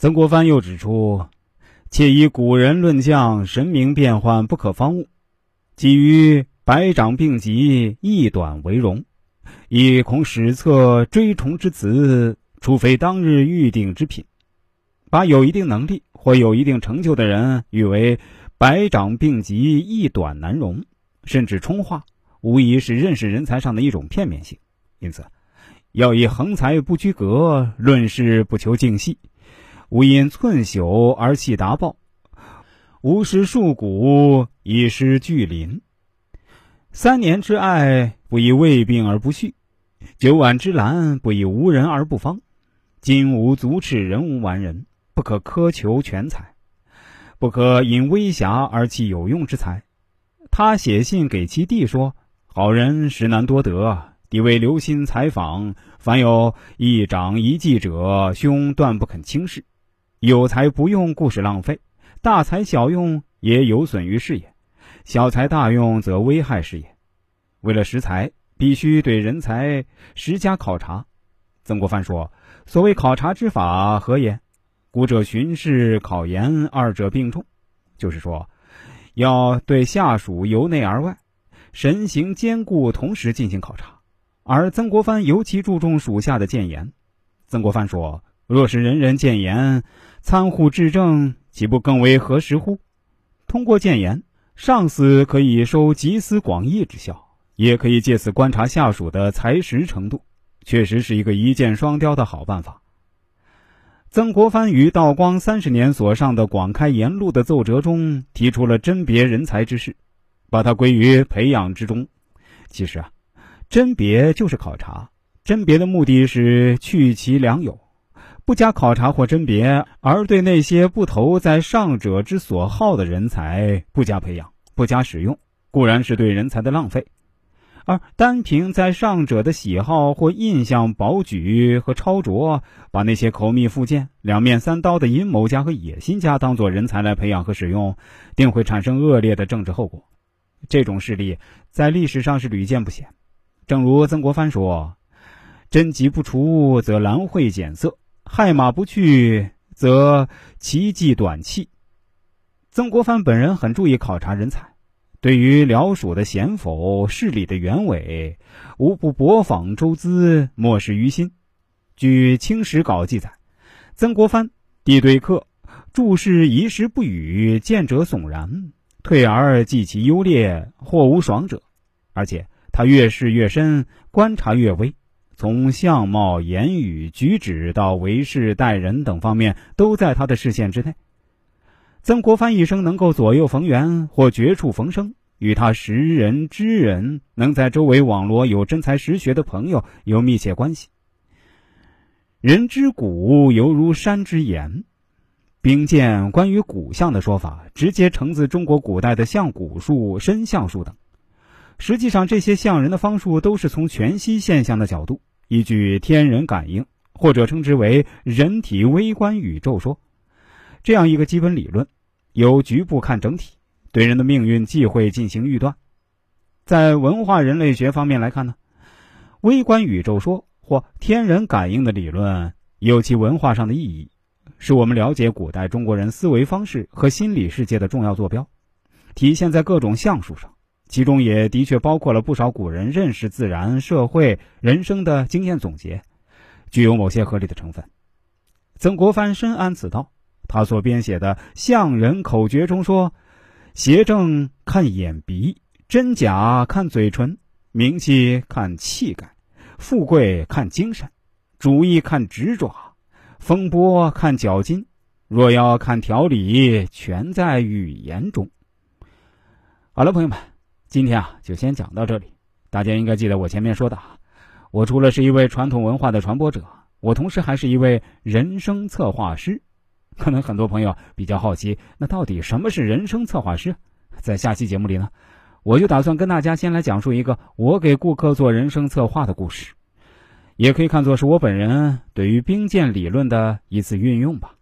曾国藩又指出，且以古人论将神明变幻不可方物，基于百长并疾，易短为荣，亦恐史册追崇之词，除非当日预定之品，把有一定能力或有一定成就的人誉为百长并疾，易短难容，甚至冲化，无疑是认识人才上的一种片面性。因此，要以横财不居格，论事不求精细。吾因寸朽而气达报，吾师树谷以失巨林。三年之爱，不以未病而不续；九晚之兰，不以无人而不芳。金无足赤，人无完人，不可苛求全才，不可因微瑕而弃有用之才。他写信给其弟说：“好人实难多得，弟为留心采访，凡有一长一技者，兄断不肯轻视。”有才不用，故是浪费；大材小用，也有损于事业；小才大用，则危害事业。为了识才，必须对人才实加考察。曾国藩说：“所谓考察之法何也？古者巡视、考研，二者并重。就是说，要对下属由内而外、神形兼顾，同时进行考察。而曾国藩尤其注重属下的谏言。曾国藩说。”若是人人谏言，参互治政，岂不更为合时乎？通过谏言，上司可以收集思广益之效，也可以借此观察下属的才识程度，确实是一个一箭双雕的好办法。曾国藩于道光三十年所上的广开言路的奏折中，提出了甄别人才之事，把它归于培养之中。其实啊，甄别就是考察，甄别的目的是去其良友。不加考察或甄别，而对那些不投在上者之所好的人才不加培养、不加使用，固然是对人才的浪费；而单凭在上者的喜好或印象保举和超卓，把那些口蜜腹剑、两面三刀的阴谋家和野心家当做人才来培养和使用，定会产生恶劣的政治后果。这种事例在历史上是屡见不鲜。正如曾国藩说：“贞吉不除，则兰蕙减色。”害马不去，则其计短气。曾国藩本人很注意考察人才，对于辽蜀的贤否、势力的原委，无不博访周资，莫视于心。据《清史稿》记载，曾国藩地对客，注视一时不语，见者悚然，退而计其优劣，或无爽者。而且他越视越深，观察越微。从相貌、言语、举止到为事待人等方面，都在他的视线之内。曾国藩一生能够左右逢源或绝处逢生，与他识人知人，能在周围网罗有真才实学的朋友有密切关系。人之骨犹如山之岩，兵谏关于骨相的说法，直接承自中国古代的相骨术、身相术等。实际上，这些相人的方术都是从全息现象的角度。依据天人感应，或者称之为人体微观宇宙说，这样一个基本理论，由局部看整体，对人的命运忌讳进行预断。在文化人类学方面来看呢，微观宇宙说或天人感应的理论有其文化上的意义，是我们了解古代中国人思维方式和心理世界的重要坐标，体现在各种相术上。其中也的确包括了不少古人认识自然、社会、人生的经验总结，具有某些合理的成分。曾国藩深谙此道，他所编写的《相人口诀》中说：“邪正看眼鼻，真假看嘴唇，名气看气概，富贵看精神，主意看执爪，风波看脚筋，若要看条理，全在语言中。”好了，朋友们。今天啊，就先讲到这里。大家应该记得我前面说的，我除了是一位传统文化的传播者，我同时还是一位人生策划师。可能很多朋友比较好奇，那到底什么是人生策划师？在下期节目里呢，我就打算跟大家先来讲述一个我给顾客做人生策划的故事，也可以看作是我本人对于兵谏理论的一次运用吧。